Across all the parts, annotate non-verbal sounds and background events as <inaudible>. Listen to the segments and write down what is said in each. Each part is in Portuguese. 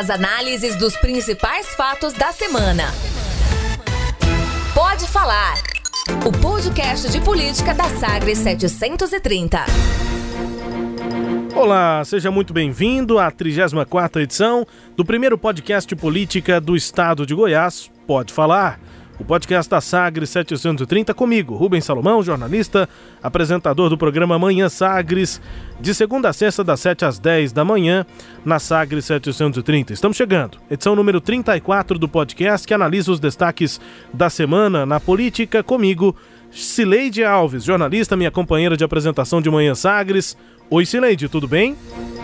As análises dos principais fatos da semana. Pode falar. O podcast de política da Sagres 730. Olá, seja muito bem-vindo à 34ª edição do primeiro podcast de política do estado de Goiás, Pode Falar o podcast da Sagres 730 comigo, Rubens Salomão, jornalista, apresentador do programa Manhã Sagres, de segunda a sexta, das 7 às 10 da manhã, na Sagres 730. Estamos chegando. Edição número 34 do podcast que analisa os destaques da semana na política comigo, Cileide Alves, jornalista, minha companheira de apresentação de Manhã Sagres. Oi, Cileide, tudo bem?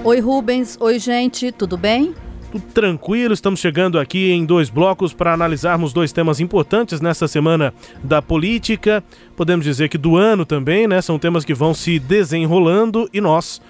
Oi, Rubens. Oi, gente, tudo bem? Tudo tranquilo. Estamos chegando aqui em dois blocos para analisarmos dois temas importantes nessa semana da política. Podemos dizer que do ano também, né? São temas que vão se desenrolando e nós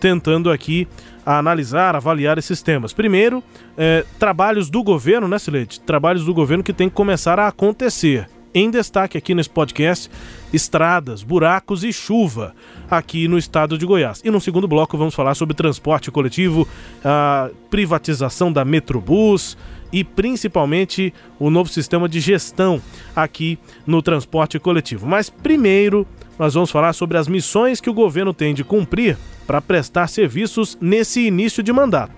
tentando aqui analisar, avaliar esses temas. Primeiro, é, trabalhos do governo, né, Silete? Trabalhos do governo que tem que começar a acontecer. Em destaque aqui nesse podcast, estradas, buracos e chuva aqui no estado de Goiás. E no segundo bloco vamos falar sobre transporte coletivo, a privatização da Metrobus e principalmente o novo sistema de gestão aqui no transporte coletivo. Mas primeiro, nós vamos falar sobre as missões que o governo tem de cumprir para prestar serviços nesse início de mandato.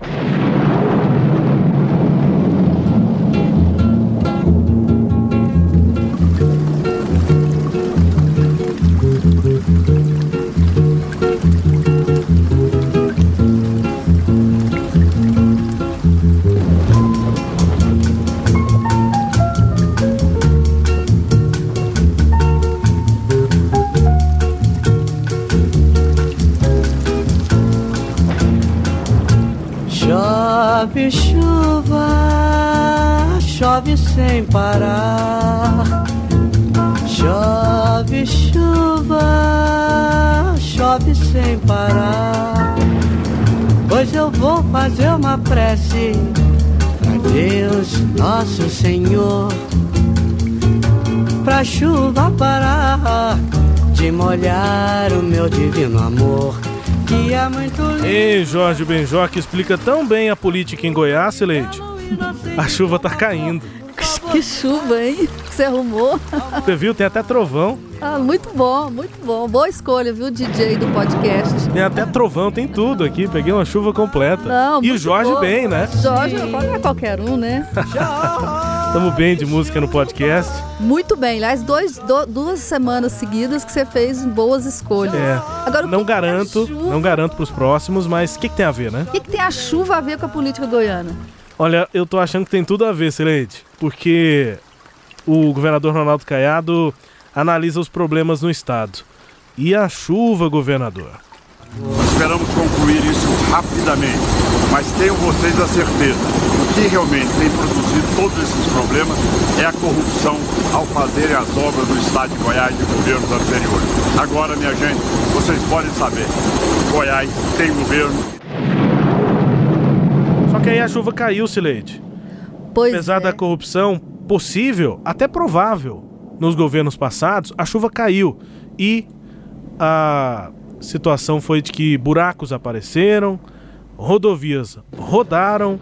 Sem parar. Chove chuva, chove sem parar. Pois eu vou fazer uma prece pra Deus, nosso Senhor, pra chuva parar de molhar o meu divino amor. Que é muito lindo. Ei, Jorge Benjó, que explica tão bem a política em Goiás, Leite. A chuva tá caindo. <laughs> Que chuva, hein? Você arrumou. Você viu? Tem até trovão. Ah, muito bom, muito bom. Boa escolha, viu, DJ do podcast. Tem até trovão, tem tudo aqui. Peguei uma chuva completa. Não, e o Jorge boa. bem, né? Jorge não é qualquer um, né? <laughs> Tamo bem de música no podcast. Muito bem. Aliás, dois, do, duas semanas seguidas que você fez boas escolhas. É. Agora, não garanto, não garanto pros próximos, mas o que, que tem a ver, né? O que, que tem a chuva a ver com a política goiana? Olha, eu tô achando que tem tudo a ver, Sileide, porque o governador Ronaldo Caiado analisa os problemas no estado. E a chuva, governador? Esperamos concluir isso rapidamente, mas tenham vocês a certeza, o que realmente tem produzido todos esses problemas é a corrupção ao fazerem as obras do estado de Goiás de governos anteriores. Agora, minha gente, vocês podem saber, Goiás tem governo que aí a chuva caiu, Sileide. Pois Apesar é. da corrupção possível, até provável, nos governos passados, a chuva caiu. E a situação foi de que buracos apareceram, rodovias rodaram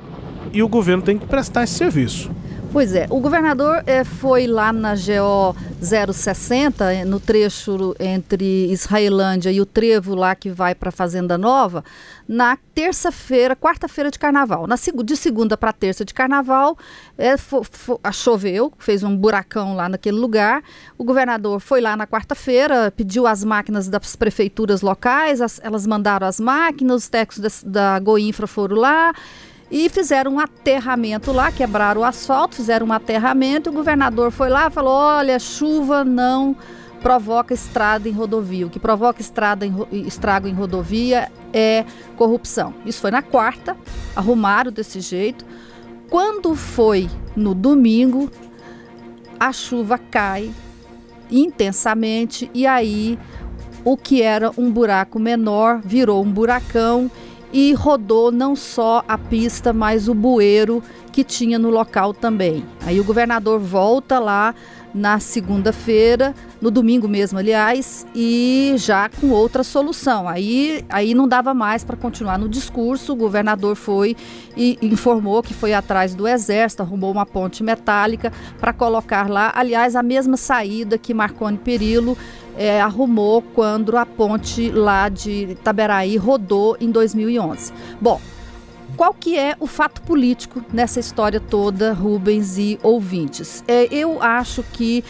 e o governo tem que prestar esse serviço. Pois é, o governador é, foi lá na GO 060, eh, no trecho entre Israelândia e o trevo lá que vai para Fazenda Nova, na terça-feira, quarta-feira de carnaval. Na, de segunda para terça de carnaval, é, fo, fo, choveu, fez um buracão lá naquele lugar. O governador foi lá na quarta-feira, pediu as máquinas das prefeituras locais, as, elas mandaram as máquinas, os técnicos da, da Goinfra foram lá e fizeram um aterramento lá, quebraram o asfalto, fizeram um aterramento. O governador foi lá e falou: olha, chuva não provoca estrada em rodovia. O que provoca estrada em, estrago em rodovia é corrupção. Isso foi na quarta, arrumaram desse jeito. Quando foi no domingo, a chuva cai intensamente e aí o que era um buraco menor virou um buracão e rodou não só a pista, mas o bueiro que tinha no local também. Aí o governador volta lá na segunda-feira, no domingo mesmo, aliás, e já com outra solução. Aí, aí não dava mais para continuar no discurso. O governador foi e informou que foi atrás do exército, arrumou uma ponte metálica para colocar lá, aliás, a mesma saída que Marconi Perillo é, arrumou quando a ponte lá de Itaberaí rodou em 2011. Bom, qual que é o fato político nessa história toda, Rubens e ouvintes? É, eu acho que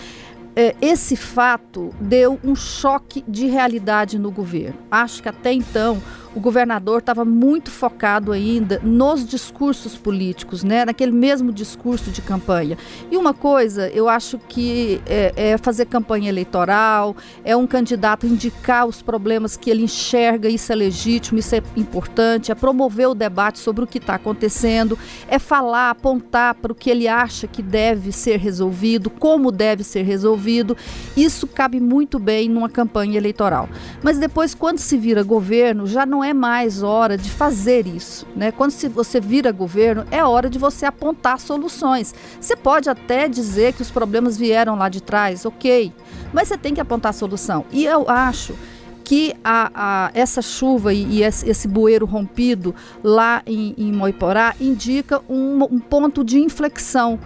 é, esse fato deu um choque de realidade no governo. Acho que até então o governador estava muito focado ainda nos discursos políticos, né? naquele mesmo discurso de campanha. E uma coisa, eu acho que é, é, fazer campanha eleitoral, é um candidato indicar os problemas que ele enxerga, isso é legítimo, isso é importante, é promover o debate sobre o que está acontecendo, é falar, apontar para o que ele acha que deve ser resolvido, como deve ser resolvido. Isso cabe muito bem numa campanha eleitoral. Mas depois, quando se vira governo, já não é mais hora de fazer isso. Né? Quando se você vira governo, é hora de você apontar soluções. Você pode até dizer que os problemas vieram lá de trás, ok, mas você tem que apontar solução. E eu acho que a, a, essa chuva e, e esse, esse, bueiro rompido lá em, em Moiporá indica um, um ponto de inflexão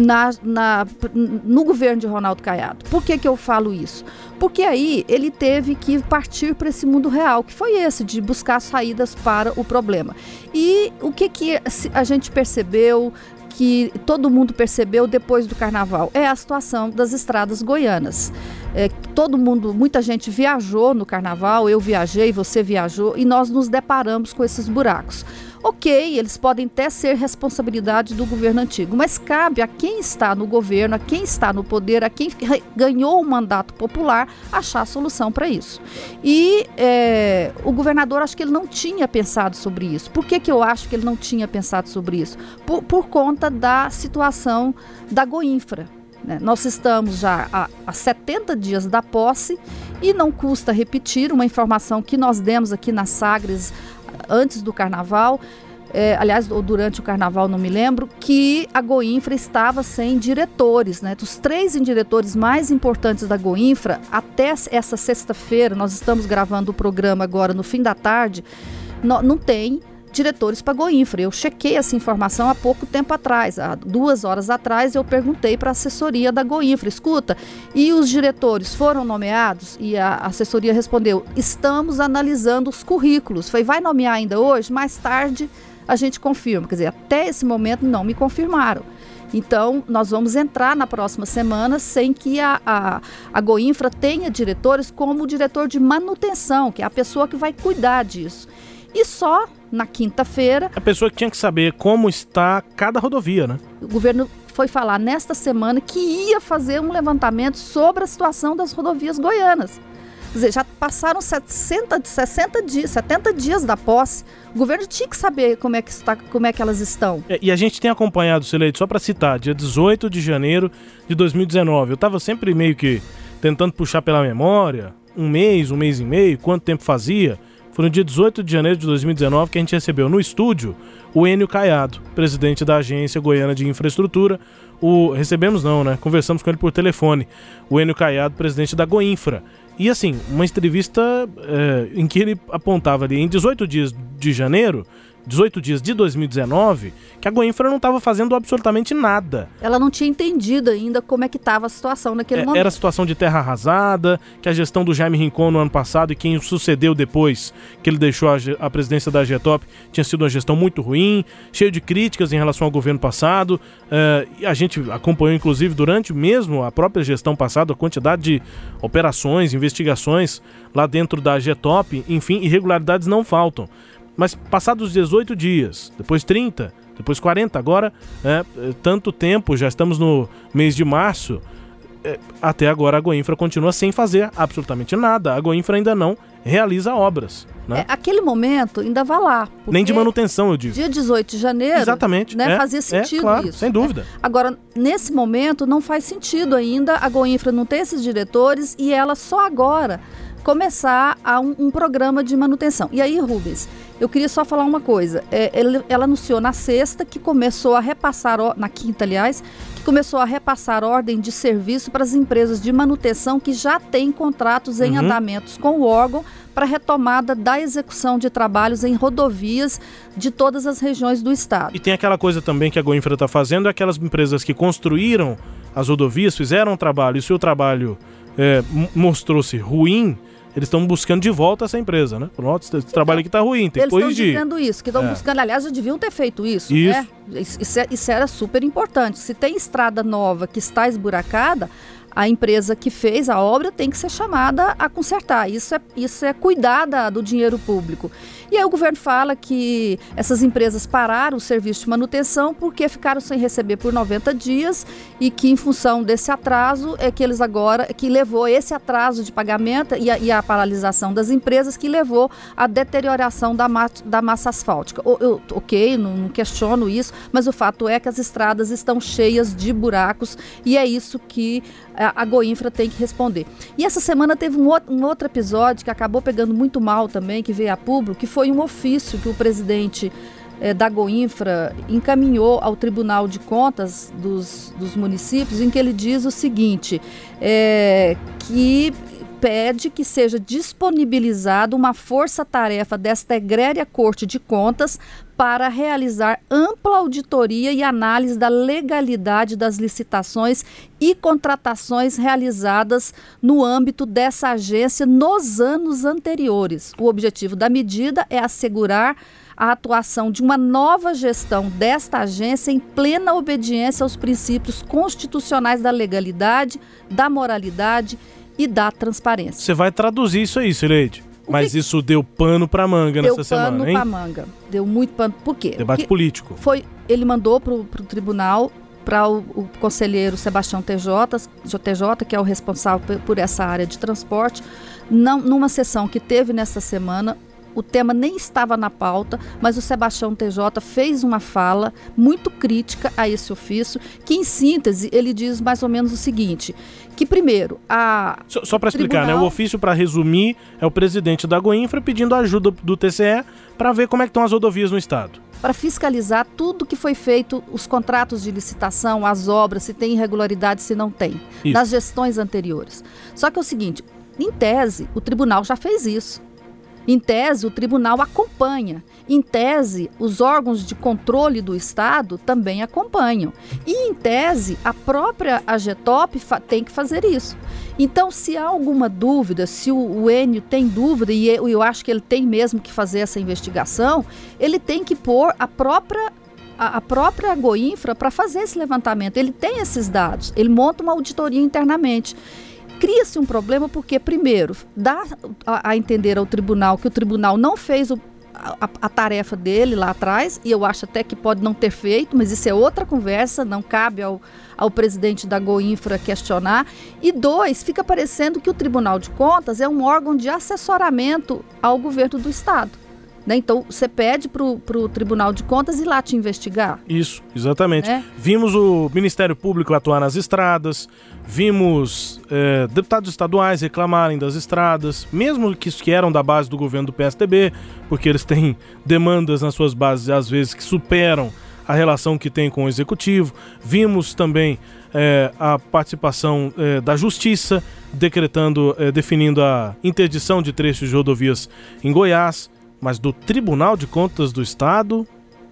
na, na, no governo de Ronaldo Caiado. Por que, que eu falo isso? Porque aí ele teve que partir para esse mundo real, que foi esse, de buscar saídas para o problema. E o que, que a gente percebeu, que todo mundo percebeu depois do carnaval é a situação das estradas goianas. É, todo mundo, muita gente viajou no carnaval, eu viajei, você viajou e nós nos deparamos com esses buracos. Ok, eles podem até ser responsabilidade do governo antigo, mas cabe a quem está no governo, a quem está no poder, a quem ganhou o mandato popular, achar a solução para isso. E é, o governador, acho que ele não tinha pensado sobre isso. Por que, que eu acho que ele não tinha pensado sobre isso? Por, por conta da situação da Goinfra. Né? Nós estamos já há, há 70 dias da posse e não custa repetir uma informação que nós demos aqui na Sagres antes do carnaval, é, aliás, ou durante o carnaval, não me lembro, que a Goinfra estava sem diretores, né? Dos três diretores mais importantes da Goinfra, até essa sexta-feira, nós estamos gravando o programa agora no fim da tarde, não, não tem diretores para Goinfra. Eu chequei essa informação há pouco tempo atrás, há duas horas atrás, eu perguntei para a assessoria da Goinfra, escuta, e os diretores foram nomeados? E a assessoria respondeu, estamos analisando os currículos. Foi, vai nomear ainda hoje? Mais tarde a gente confirma. Quer dizer, até esse momento não me confirmaram. Então, nós vamos entrar na próxima semana sem que a, a, a Goinfra tenha diretores como o diretor de manutenção, que é a pessoa que vai cuidar disso. E só na quinta-feira. A pessoa que tinha que saber como está cada rodovia, né? O governo foi falar nesta semana que ia fazer um levantamento sobre a situação das rodovias goianas. Quer dizer, já passaram 60, 60 dias, 70 dias da posse. O governo tinha que saber como é que, está, como é que elas estão. É, e a gente tem acompanhado, Sileito, só para citar, dia 18 de janeiro de 2019. Eu estava sempre meio que tentando puxar pela memória, um mês, um mês e meio, quanto tempo fazia. Foi no dia 18 de janeiro de 2019 que a gente recebeu no estúdio o Enio Caiado, presidente da Agência Goiana de Infraestrutura. O recebemos não, né? Conversamos com ele por telefone. O Enio Caiado, presidente da Goinfra. E assim, uma entrevista é, em que ele apontava ali em 18 dias de janeiro 18 dias de 2019, que a Goinfra não estava fazendo absolutamente nada. Ela não tinha entendido ainda como é que estava a situação naquele é, momento. Era a situação de terra arrasada, que a gestão do Jaime Rincon no ano passado e quem o sucedeu depois que ele deixou a, a presidência da Getop tinha sido uma gestão muito ruim, cheio de críticas em relação ao governo passado. Uh, e a gente acompanhou, inclusive, durante mesmo a própria gestão passada, a quantidade de operações, investigações lá dentro da Getop, enfim, irregularidades não faltam. Mas passados 18 dias, depois 30, depois 40, agora, é, tanto tempo, já estamos no mês de março, é, até agora a Goinfra continua sem fazer absolutamente nada. A Goinfra ainda não realiza obras. Né? É, aquele momento ainda vai lá. Nem de manutenção, eu digo. Dia 18 de janeiro. Exatamente. Né, é, fazia é, sentido é, claro, isso. Sem dúvida. Agora, nesse momento, não faz sentido ainda. A Goinfra não tem esses diretores e ela só agora começar a um, um, programa de manutenção. E aí, Rubens, eu queria só falar uma coisa. É, ela, ela, anunciou na sexta que começou a repassar, na quinta, aliás, que começou a repassar ordem de serviço para as empresas de manutenção que já têm contratos em uhum. andamentos com o órgão para retomada da execução de trabalhos em rodovias de todas as regiões do estado. E tem aquela coisa também que a Goinfra está fazendo, aquelas empresas que construíram as rodovias, fizeram um trabalho e se o trabalho é, mostrou-se ruim, eles estão buscando de volta essa empresa, né? Pronto, esse trabalho aqui está ruim, tem eles que corrigir. Eles estão dizendo isso, que estão é. buscando, aliás, já deviam ter feito isso, isso. né? Isso, isso, é, isso era super importante. Se tem estrada nova que está esburacada, a empresa que fez a obra tem que ser chamada a consertar. Isso é, isso é cuidar da, do dinheiro público. E aí o governo fala que essas empresas pararam o serviço de manutenção porque ficaram sem receber por 90 dias e que em função desse atraso é que eles agora, que levou esse atraso de pagamento e a, e a paralisação das empresas que levou à deterioração da, ma da massa asfáltica. Eu, eu, ok, não, não questiono isso, mas o fato é que as estradas estão cheias de buracos e é isso que a, a Goinfra tem que responder. E essa semana teve um, um outro episódio que acabou pegando muito mal também, que veio a público, que foi um ofício que o presidente eh, da Goinfra encaminhou ao Tribunal de Contas dos, dos municípios, em que ele diz o seguinte: é, que pede que seja disponibilizada uma força-tarefa desta egréria Corte de Contas para realizar ampla auditoria e análise da legalidade das licitações e contratações realizadas no âmbito dessa agência nos anos anteriores. O objetivo da medida é assegurar a atuação de uma nova gestão desta agência em plena obediência aos princípios constitucionais da legalidade, da moralidade e da transparência. Você vai traduzir isso aí, Sileide. Mas que... isso deu pano pra manga deu nessa semana, hein? Deu pano pra manga. Deu muito pano. Por quê? Debate Porque político. Foi, ele mandou pro, pro tribunal para o, o, conselheiro Sebastião TJ, TJ, que é o responsável por essa área de transporte, não, numa sessão que teve nessa semana, o tema nem estava na pauta, mas o Sebastião TJ fez uma fala muito crítica a esse ofício, que em síntese ele diz mais ou menos o seguinte, que primeiro, a Só, só para explicar, né, o ofício para resumir é o presidente da Goinfra pedindo ajuda do TCE para ver como é que estão as rodovias no estado para fiscalizar tudo que foi feito, os contratos de licitação, as obras, se tem irregularidade, se não tem, isso. das gestões anteriores. Só que é o seguinte, em tese, o tribunal já fez isso. Em tese, o tribunal acompanha. Em tese, os órgãos de controle do Estado também acompanham. E, em tese, a própria AGTOP tem que fazer isso. Então, se há alguma dúvida, se o, o Enio tem dúvida, e eu, eu acho que ele tem mesmo que fazer essa investigação, ele tem que pôr a própria a, própria Goinfra para fazer esse levantamento. Ele tem esses dados, ele monta uma auditoria internamente cria-se um problema porque, primeiro, dá a, a, entender ao tribunal que o tribunal não fez o, a, a, tarefa dele lá atrás, e eu acho até que pode não ter feito, mas isso é outra conversa, não cabe ao, ao presidente da Goinfra questionar. E dois, fica parecendo que o Tribunal de Contas é um órgão de assessoramento ao governo do Estado. Né? Então, você pede para o Tribunal de Contas ir lá te investigar. Isso, exatamente. É? Vimos o Ministério Público atuar nas estradas, vimos é, deputados estaduais reclamarem das estradas, mesmo que, que eram da base do governo do PSDB, porque eles têm demandas nas suas bases, às vezes, que superam a relação que tem com o executivo. Vimos também é, a participação é, da Justiça decretando, definindo a interdição de trechos de rodovias em Goiás mas do Tribunal de Contas do Estado,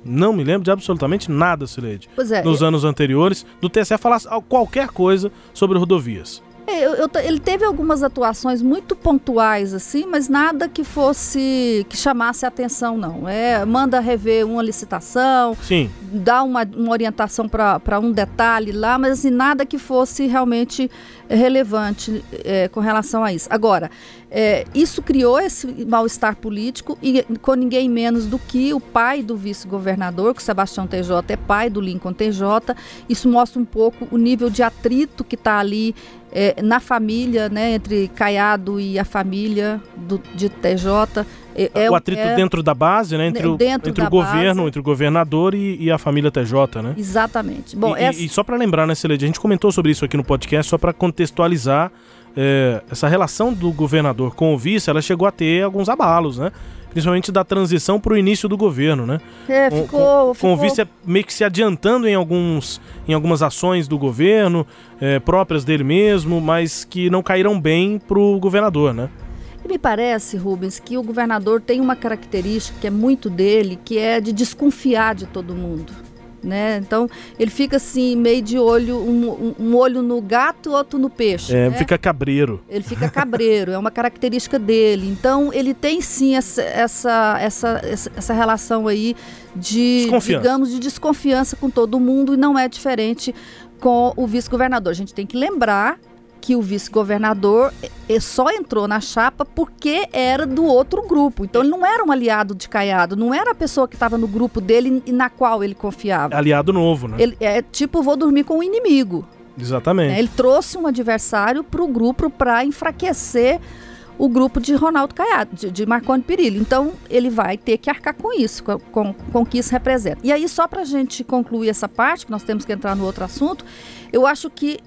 não me lembro de absolutamente nada, Sileide. Pois é. Nos eu... anos anteriores, do TSE falar qualquer coisa sobre rodovias. É, eu, eu, ele teve algumas atuações muito pontuais, assim, mas nada que fosse. que chamasse a atenção, não. É, manda rever uma licitação, Sim. dá uma, uma orientação para um detalhe lá, mas assim, nada que fosse realmente relevante é, com relação a isso. Agora, é, isso criou esse mal-estar político e com ninguém menos do que o pai do vice-governador, que o Sebastião TJ é pai do Lincoln TJ. Isso mostra um pouco o nível de atrito que está ali é, na família, né, entre Caiado e a família do, de TJ. É, é, o atrito é, dentro da base, né? Entre o, entre o governo, base. entre o governador e, e, a família TJ, né? Exatamente. Bom, e, essa... e, e só para lembrar, né, Celede, a gente comentou sobre isso aqui no podcast, só para contextualizar é, essa relação do governador com o vice, ela chegou a ter alguns abalos, né? Principalmente da transição para o início do governo, né? É, Com- ficou, com, ficou... com o vice meio que se adiantando em, alguns, em algumas ações do governo, é, próprias dele mesmo, mas que não caíram bem pro governador, né? E me parece, Rubens, que o governador tem uma característica que é muito dele, que é de desconfiar de todo mundo. Né? Então, ele fica assim, meio de olho, um, um- olho no gato, outro no peixe. É, né? Fica cabreiro. Ele fica cabreiro, é uma característica dele. Então, ele tem sim essa, essa, essa, essa, relação aí de, digamos, de desconfiança com todo mundo e não é diferente com o vice-governador. A gente tem que lembrar que o vice-governador eh, só entrou na chapa porque era do outro grupo. Então, ele não era um aliado de Caiado, não era a pessoa que estava no grupo dele e na qual ele confiava. Aliado novo, né? Ele é tipo, vou dormir com o inimigo. Exatamente. né? Ele trouxe um adversário para o grupo para enfraquecer o grupo de Ronaldo Caiado, de, de Marconi Perillo. Então, ele vai ter que arcar com isso, com, com, com o que isso representa. E aí, só para a gente concluir essa parte, que nós temos que entrar no outro assunto, eu acho que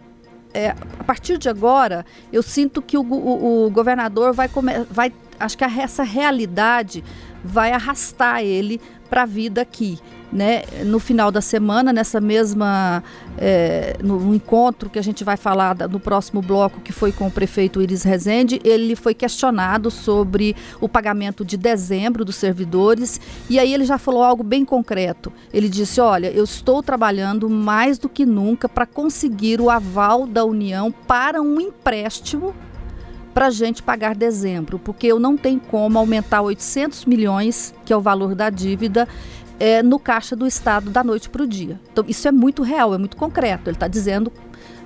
é, a partir de agora, eu sinto que o, o- o governador vai, come- vai. Acho que essa realidade vai arrastar ele para a vida aqui. Né? No final da semana, nessa mesma. é, no, no encontro que a gente vai falar da- no próximo bloco, que foi com o prefeito Iris Rezende, ele foi questionado sobre o pagamento de dezembro dos servidores. E aí ele já falou algo bem concreto. Ele disse: Olha, eu estou trabalhando mais do que nunca para conseguir o aval da União para um empréstimo para a gente pagar dezembro, porque eu não tenho como aumentar 800 milhões, que é o valor da dívida, é, no caixa do Estado da noite para o dia. Então, isso é muito real, é muito concreto. Ele está dizendo,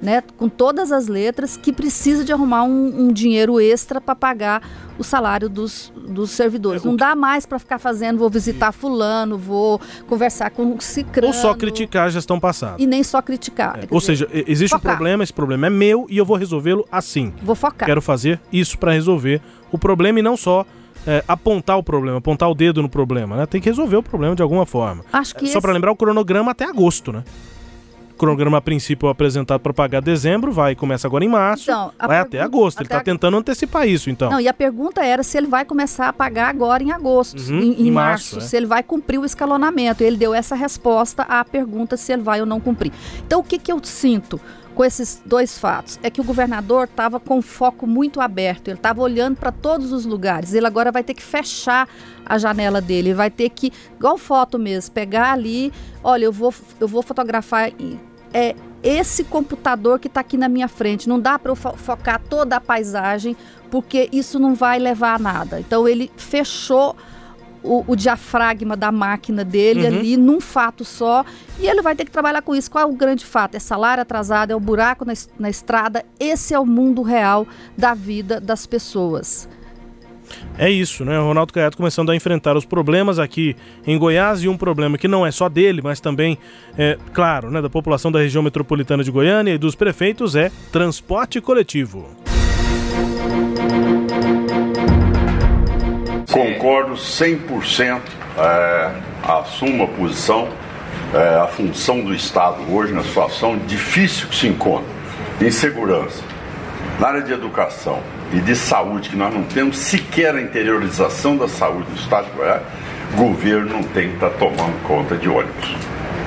né, com todas as letras, que precisa de arrumar um, um dinheiro extra para pagar o salário dos, dos servidores. É, não que- dá mais para ficar fazendo, vou visitar fulano, vou conversar com o cicrano. Ou só criticar a gestão passada. E nem só criticar. Quer Ou dizer, seja, existe um focar. problema, esse problema é meu e eu vou resolvê-lo assim. vou focar. Quero fazer isso para resolver o problema e não só é, apontar o problema, apontar o dedo no problema, né? Tem que resolver o problema de alguma forma. Acho que Só para esse- lembrar o cronograma até agosto, né? O cronograma a princípio apresentado para pagar dezembro, vai começa agora em março, Então, a vai pergun- até agosto. Ele até tá ag- tentando antecipar isso, então. Não, e a pergunta era se ele vai começar a pagar agora em agosto, Uhum, em, em em março, março, é. se ele vai cumprir o escalonamento. Ele deu essa resposta à pergunta se ele vai ou não cumprir. Então, o que, que eu sinto com esses dois fatos? É que o governador estava com foco muito aberto, ele estava olhando para todos os lugares. Ele agora vai ter que fechar a janela dele, vai ter que, igual foto mesmo, pegar ali, olha, eu vou, eu vou fotografar. É, esse computador que está aqui na minha frente. Não dá para eu fo- focar toda a paisagem, porque isso não vai levar a nada. Então ele fechou o, o diafragma da máquina dele Uhum. ali num fato só e ele vai ter que trabalhar com isso. Qual é o grande fato? É salário atrasado, é o buraco na, na estrada. Esse é o mundo real da vida das pessoas. É isso, né? O Ronaldo Caiado começando a enfrentar os problemas aqui em Goiás e um problema que não é só dele, mas também, é, claro, né, da população da região metropolitana de Goiânia e dos prefeitos é transporte coletivo. Concordo 100%, é, assumo a posição, é, a função do Estado hoje na situação difícil que se encontra, insegurança, na área de educação e de saúde, que nós não temos sequer a interiorização da saúde do Estado de Goiás, o governo não tem que estar tomando conta de ônibus.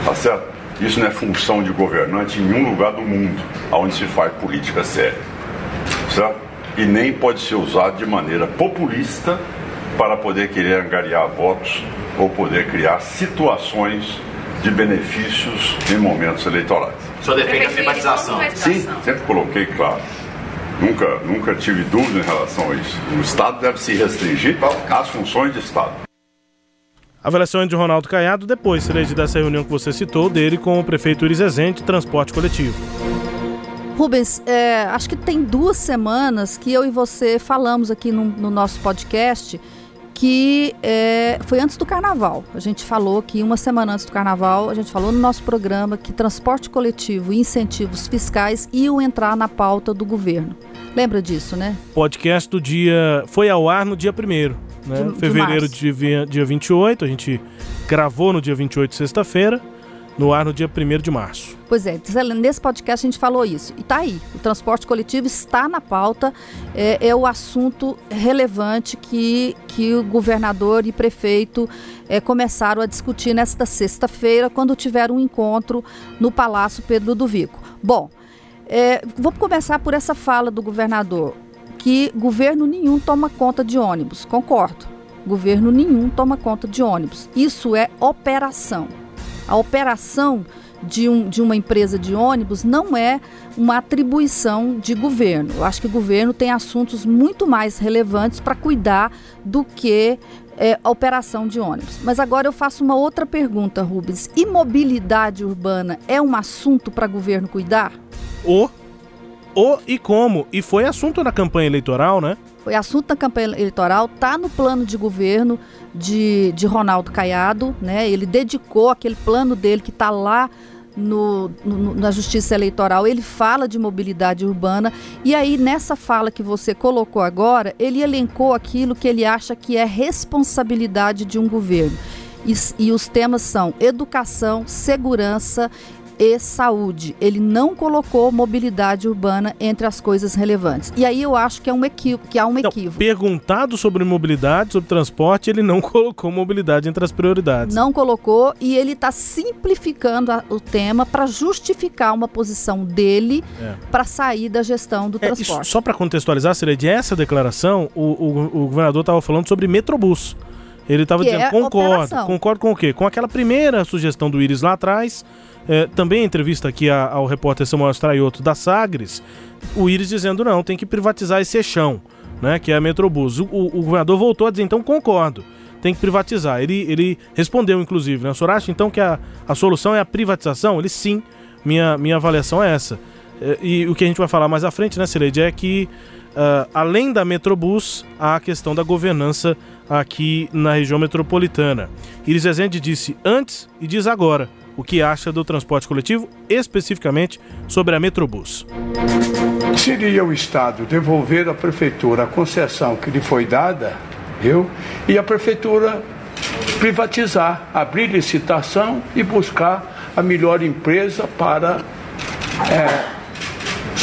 Tá certo? Isso não é função de governante em nenhum lugar do mundo onde se faz política séria certo? E nem pode ser usado de maneira populista para poder querer angariar votos ou poder criar situações de benefícios em momentos eleitorais. O senhor defende a privatização. Sim, sempre coloquei claro. Nunca, nunca tive dúvida em relação a isso. O Estado deve se restringir às funções de Estado. Avaliação de Ronaldo Caiado depois, Cereja, dessa reunião que você citou dele com o prefeito Iris Rezende, transporte coletivo. Rubens, é, acho que tem duas semanas que eu e você falamos aqui no, no nosso podcast que é, foi antes do carnaval. A gente falou que uma semana antes do carnaval, a gente falou no nosso programa que transporte coletivo e incentivos fiscais iam entrar na pauta do governo. Lembra disso, né? Podcast do dia. Foi ao ar no dia 1 né? De- de Fevereiro março. de vi- dia 28. A gente gravou no dia 28, sexta-feira. No ar no dia 1 de março. Pois é, nesse podcast a gente falou isso. E tá aí, o transporte coletivo está na pauta, é, é o assunto relevante que, que o governador e prefeito é, começaram a discutir nesta sexta-feira, quando tiveram um encontro no Palácio Pedro do Vico. Bom, é, vamos começar por essa fala do governador, que governo nenhum toma conta de ônibus. Concordo. Governo nenhum toma conta de ônibus. Isso é operação. A operação de, um, de uma empresa de ônibus não é uma atribuição de governo. Eu acho que o governo tem assuntos muito mais relevantes para cuidar do que é, a operação de ônibus. Mas agora eu faço uma outra pergunta, Rubens. Imobilidade urbana é um assunto para governo cuidar? O, o e como. E foi assunto na campanha eleitoral, né? Foi assunto na campanha eleitoral, tá no plano de governo de, de Ronaldo Caiado, né? Ele dedicou aquele plano dele que está lá no, no, na Justiça Eleitoral, ele fala de mobilidade urbana e aí nessa fala que você colocou agora, ele elencou aquilo que ele acha que é responsabilidade de um governo. E, e os temas são educação, segurança e saúde. Ele não colocou mobilidade urbana entre as coisas relevantes. E aí eu acho que é um que há um não, equívoco. Perguntado sobre mobilidade, sobre transporte, ele não <laughs> colocou mobilidade entre as prioridades. Não colocou e ele está simplificando a, o tema para justificar uma posição dele é. para sair da gestão do é, transporte. Isso, só para contextualizar, de essa declaração, o, o, o governador estava falando sobre Metrobus. Ele estava dizendo, é concordo, operação. concordo com o quê? Com aquela primeira sugestão do Iris lá atrás, é, também entrevista aqui a, ao repórter Samuel Straioto da Sagres, o Iris dizendo não, tem que privatizar esse eixão, né, que é a Metrobus. O, o, o governador voltou a dizer, então concordo, tem que privatizar. Ele, ele respondeu, inclusive, né, o senhor acha então que a, a solução é a privatização? Ele sim, minha, minha avaliação é essa. É, e o que a gente vai falar mais à frente, né, Cileide, é que uh, além da Metrobus, há a questão da governança aqui na região metropolitana. Iris Rezende disse antes e diz agora o que acha do transporte coletivo, especificamente sobre a Metrobus. Seria o Estado devolver à Prefeitura a concessão que lhe foi dada, viu? E a Prefeitura privatizar, abrir licitação e buscar a melhor empresa para é,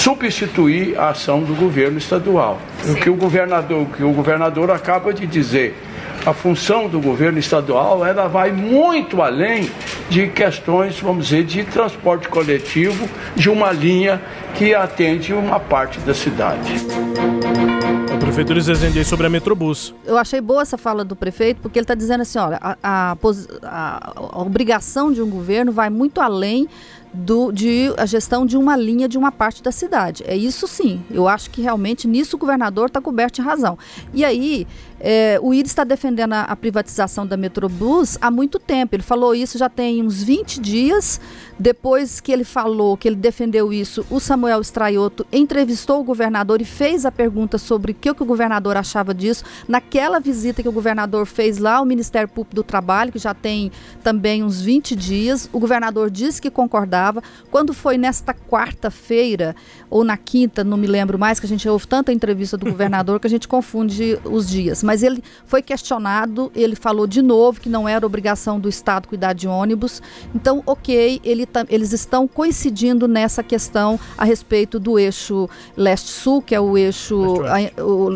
substituir a ação do governo estadual. O que o governador, o que o governador acaba de dizer a função do governo estadual ela vai muito além de questões, vamos dizer, de transporte coletivo de uma linha que atende uma parte da cidade. O prefeito Luiz Rezende sobre a Metrobus. Eu achei boa essa fala do prefeito, porque ele está dizendo assim, olha, a, a, a, a obrigação de um governo vai muito além do, de a gestão de uma linha de uma parte da cidade. É isso sim. Eu acho que realmente nisso o governador está coberto de razão. E aí, é, o Iris está defendendo a, a, privatização da Metrobus há muito tempo. Ele falou isso já tem uns 20 dias. Depois que ele falou, que ele defendeu isso, o Samuel Straioto entrevistou o governador e fez a pergunta sobre o que, o, que o governador achava disso. Naquela visita que o governador fez lá ao Ministério Público do Trabalho, que já tem também uns 20 dias, o governador disse que concordava. Quando foi nesta quarta-feira, ou na quinta, não me lembro mais, que a gente ouve tanta entrevista do governador que a gente confunde os dias. Mas ele foi questionado, ele falou de novo que não era obrigação do Estado cuidar de ônibus. Então, ok, ele, eles estão coincidindo nessa questão a respeito do eixo leste-sul, que é o eixo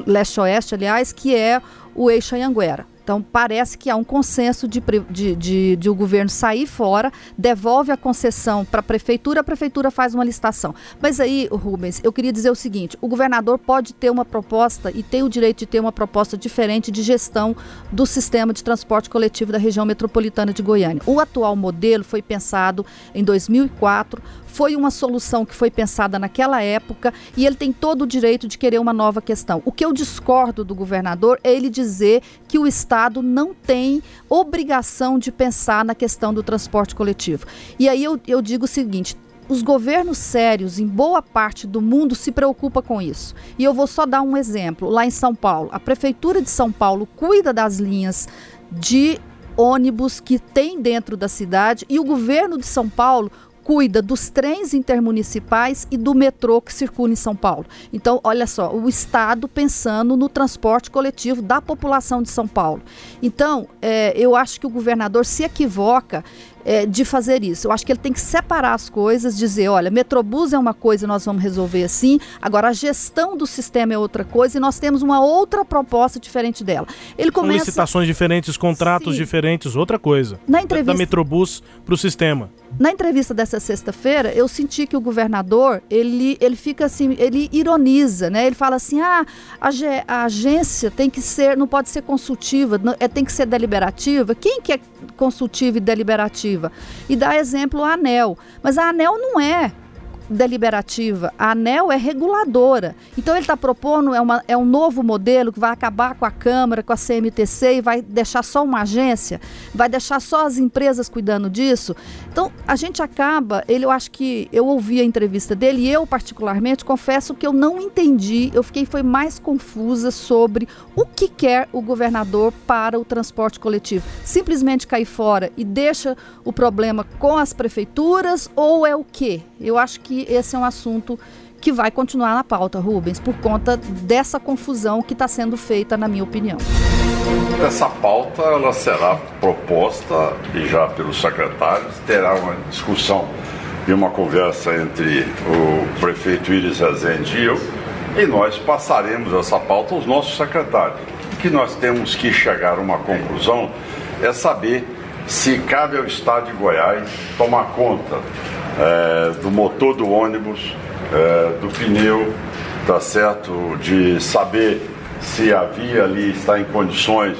leste-oeste, aliás, que é o eixo Anhanguera. Então, parece que há um consenso de, de, de, de o governo sair fora, devolve a concessão para a prefeitura, a prefeitura faz uma licitação. Mas aí, Rubens, eu queria dizer o seguinte: o governador pode ter uma proposta e tem o direito de ter uma proposta diferente de gestão do sistema de transporte coletivo da região metropolitana de Goiânia. O atual modelo foi pensado em 2004, foi uma solução que foi pensada naquela época e ele tem todo o direito de querer uma nova questão. O que eu discordo do governador é ele dizer que o Estado não tem obrigação de pensar na questão do transporte coletivo. E aí eu, eu digo o seguinte: os governos sérios em boa parte do mundo se preocupam com isso. E eu vou só dar um exemplo. Lá em São Paulo, a prefeitura de São Paulo cuida das linhas de ônibus que tem dentro da cidade e o governo de São Paulo cuida dos trens intermunicipais e do metrô que circula em São Paulo. Então, olha só, o Estado pensando no transporte coletivo da população de São Paulo. Então, é, eu acho que o governador se equivoca é, de fazer isso. Eu acho que ele tem que separar as coisas, dizer, olha, Metrobus é uma coisa e nós vamos resolver assim, agora a gestão do sistema é outra coisa e nós temos uma outra proposta diferente dela. Ele começa... São licitações diferentes, contratos Sim. diferentes, outra coisa. Na entrevista... Da Metrobus para o sistema. Na entrevista dessa sexta-feira, eu senti que o governador, ele, ele fica assim, ele ironiza, né? Ele fala assim, ah, a, a agência tem que ser, não pode ser consultiva, não, é, tem que ser deliberativa. Quem que é consultiva e deliberativa? E dá exemplo a ANEL. Mas a ANEL não é deliberativa, a ANEL é reguladora. Então ele está propondo é, uma, é um novo modelo que vai acabar com a Câmara, com a CMTC e vai deixar só uma agência, vai deixar só as empresas cuidando disso. Então a gente acaba, ele eu acho que eu ouvi a entrevista dele e eu particularmente confesso que eu não entendi, eu fiquei foi mais confusa sobre o que quer o governador para o transporte coletivo. Simplesmente cair fora e deixa o problema com as prefeituras ou é o quê? Eu acho que esse é um assunto que vai continuar na pauta, Rubens, por conta dessa confusão que está sendo feita, na minha opinião. Essa pauta ela será proposta e já pelos secretários terá uma discussão e uma conversa entre o prefeito Iris Rezende e eu e nós passaremos essa pauta aos nossos secretários. O que nós temos que chegar a uma conclusão é saber se cabe ao Estado de Goiás tomar conta é, do motor do ônibus, é, do pneu, tá certo? De saber se a via ali está em condições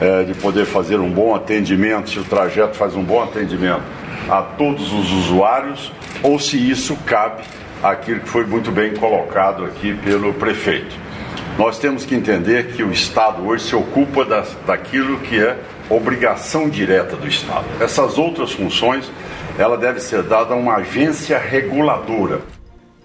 é, de poder fazer um bom atendimento, se o trajeto faz um bom atendimento a todos os usuários, ou se isso cabe àquilo que foi muito bem colocado aqui pelo prefeito. Nós temos que entender que o Estado hoje se ocupa das, daquilo que é obrigação direta do Estado. Essas outras funções ela deve ser dada a uma agência reguladora.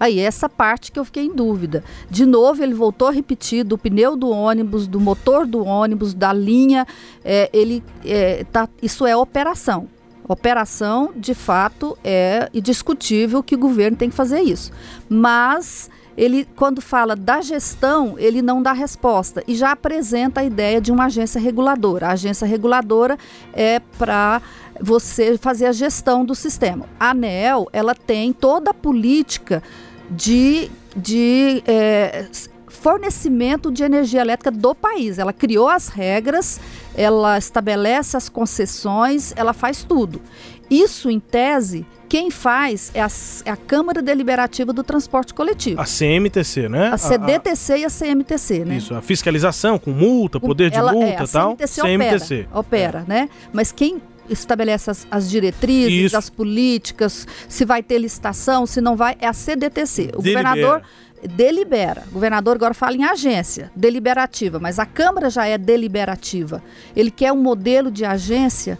Aí, essa parte que eu fiquei em dúvida. De novo, ele voltou a repetir do pneu do ônibus, do motor do ônibus, da linha. É, ele é, tá, Isso é operação. Operação, de fato, é indiscutível que o governo tem que fazer isso. Mas ele, quando fala da gestão, ele não dá resposta e já apresenta a ideia de uma agência reguladora. A agência reguladora é para você fazer a gestão do sistema. A ANEL, ela tem toda a política de, de é, fornecimento de energia elétrica do país. Ela criou as regras, ela estabelece as concessões, ela faz tudo. Isso, em tese, quem faz é a, é a, Câmara Deliberativa do Transporte Coletivo. A CMTC, né? A CDTC a, a, e a CMTC, né? Isso, a fiscalização com multa, poder ela, de multa e é, tal. CMTC, CMTC opera, opera é. né? Mas quem estabelece as, as diretrizes, Isso. as políticas, se vai ter licitação, se não vai, é a CDTC. O Delibera. governador delibera. O governador agora fala em agência deliberativa, mas a Câmara já é deliberativa. Ele quer um modelo de agência,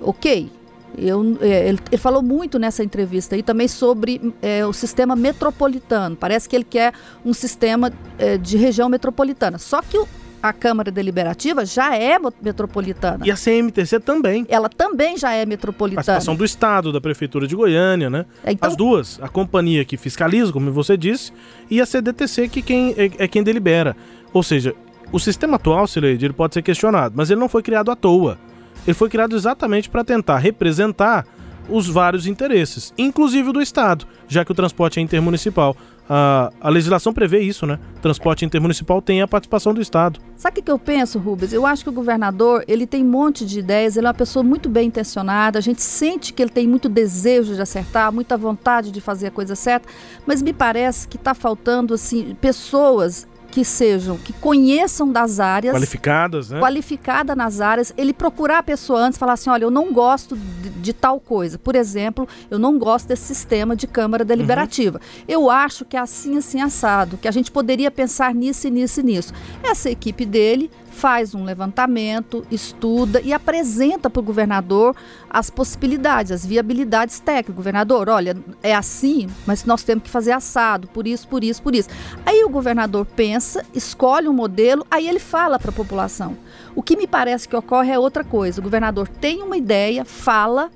ok, eu, é, ele, ele, falou muito nessa entrevista aí também sobre é, o sistema metropolitano. Parece que ele quer um sistema é, de região metropolitana. Só que o, a Câmara Deliberativa já é metropolitana. E a CMTC também. Ela também já é metropolitana. Participação do Estado, da Prefeitura de Goiânia, né? Então, As duas. A companhia que fiscaliza, como você disse, e a CDTC, que quem, é, é quem delibera. Ou seja, o sistema atual, Sileide, ele pode ser questionado, mas ele não foi criado à toa. Ele foi criado exatamente para tentar representar os vários interesses, inclusive o do Estado, já que o transporte é intermunicipal. A, a legislação prevê isso, né? transporte intermunicipal tem a participação do Estado. Sabe o que eu penso, Rubens? Eu acho que o governador, ele tem um monte de ideias, ele é uma pessoa muito bem intencionada, a gente sente que ele tem muito desejo de acertar, muita vontade de fazer a coisa certa, mas me parece que está faltando, assim, pessoas que sejam, que conheçam das áreas. Qualificadas, né? Qualificada nas áreas. Ele procurar a pessoa antes falar assim: olha, eu não gosto de, de, tal coisa. Por exemplo, eu não gosto desse sistema de Câmara Deliberativa. Uhum. Eu acho que é assim, assim, assado, que a gente poderia pensar nisso e nisso e nisso. Essa equipe dele faz um levantamento, estuda e apresenta para o governador as possibilidades, as viabilidades técnicas. Governador, olha, é assim, mas nós temos que fazer assado, por isso, por isso, por isso. Aí o governador pensa, escolhe um modelo, aí ele fala para a população. O que me parece que ocorre é outra coisa. O governador tem uma ideia, fala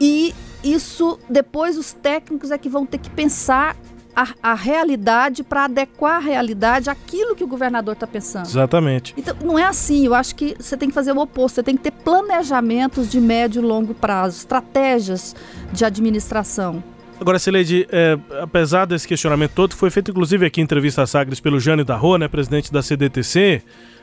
e isso depois os técnicos é que vão ter que pensar a, a realidade para adequar a realidade àquilo que o governador está pensando. Exatamente. Então, não é assim. Eu acho que você tem que fazer o oposto. Você tem que ter planejamentos de médio e longo prazo, estratégias de administração. Agora, Sileide, é, apesar desse questionamento todo, foi feito inclusive aqui em entrevista a Sagres pelo Jânio da Rua, né, presidente da CDTC,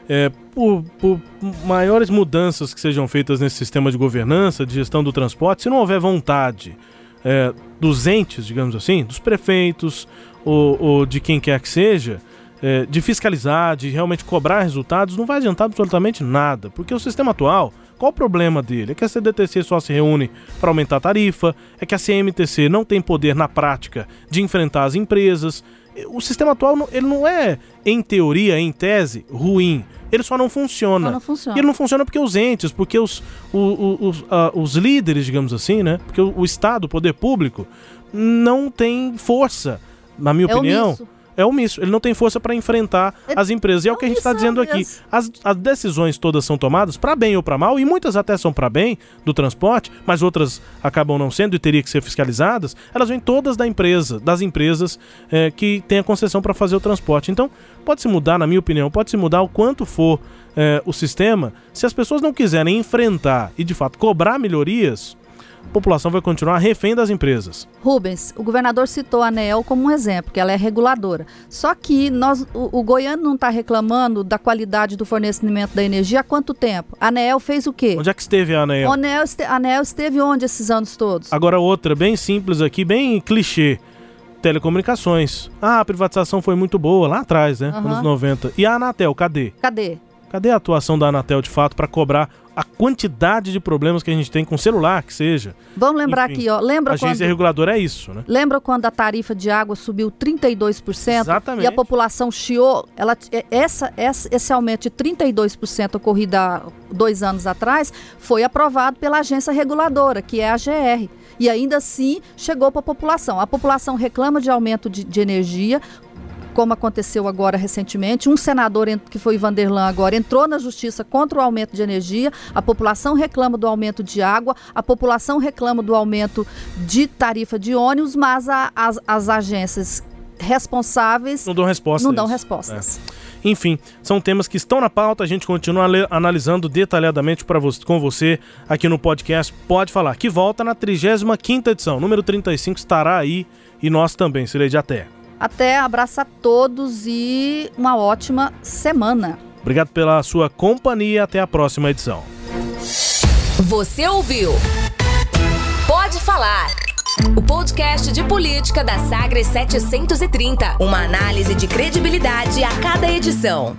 é, por, por, maiores mudanças que sejam feitas nesse sistema de governança, de gestão do transporte, se não houver vontade é, dos entes, digamos assim, dos prefeitos ou, ou de quem quer que seja, é, de fiscalizar, de realmente cobrar resultados, não vai adiantar absolutamente nada, porque o sistema atual qual o problema dele? É que a CDTC só se reúne para aumentar a tarifa, é que a CMTC não tem poder na prática de enfrentar as empresas. O sistema atual ele não é, em teoria, em tese, ruim. Ele só não funciona. Só não funciona. E ele não funciona porque os entes, porque os, os, os, os líderes, digamos assim, né? Porque o, o Estado, o poder público, não tem força, na minha é opinião. Omisso é omisso. Ele não tem força para enfrentar é, as empresas. E é o que a gente está dizendo aqui. As, as, decisões todas são tomadas para bem ou para mal, e muitas até são para bem do transporte, mas outras acabam não sendo e teria que ser fiscalizadas. Elas vêm todas da empresa, das empresas é, que têm a concessão para fazer o transporte. Então, pode se mudar, na minha opinião, pode se mudar o quanto for é, o sistema. Se as pessoas não quiserem enfrentar e de fato cobrar melhorias a população vai continuar refém das empresas. Rubens, o governador citou a ANEEL como um exemplo, que ela é reguladora. Só que nós, o, o goiano não está reclamando da qualidade do fornecimento da energia há quanto tempo? A ANEEL fez o quê? Onde é que esteve a ANEEL? A ANEEL, este, a ANEEL esteve onde esses anos todos? Agora outra, bem simples aqui, bem clichê. Telecomunicações. Ah, a privatização foi muito boa lá atrás, né? Uhum. Anos 90. E a Anatel, cadê? Cadê? Cadê a atuação da Anatel de fato para cobrar a quantidade de problemas que a gente tem com celular, que seja. Vamos lembrar Enfim, aqui, ó. Lembra a agência quando, reguladora é isso, né? Lembra quando a tarifa de água subiu 32%? Exatamente. E a população chiou? Ela, é, essa, essa, esse aumento de 32% ocorrido há dois anos atrás foi aprovado pela agência reguladora, que é a GR e ainda assim chegou para a população. A população reclama de aumento de, de energia, como aconteceu agora recentemente. Um senador, que foi Vanderlan agora, entrou na justiça contra o aumento de energia, a população reclama do aumento de água, a população reclama do aumento de tarifa de ônibus, mas a, as, as agências responsáveis não dão respostas. Não dão respostas. É. Enfim, são temas que estão na pauta, a gente continua analisando detalhadamente para você, com você aqui no podcast Pode Falar, que volta na 35ª edição, número 35 estará aí e nós também, de até. Até, abraço a todos e uma ótima semana. Obrigado pela sua companhia. Até a próxima edição. Você ouviu? Pode falar. O podcast de política da Sagres 730. Uma análise de credibilidade a cada edição.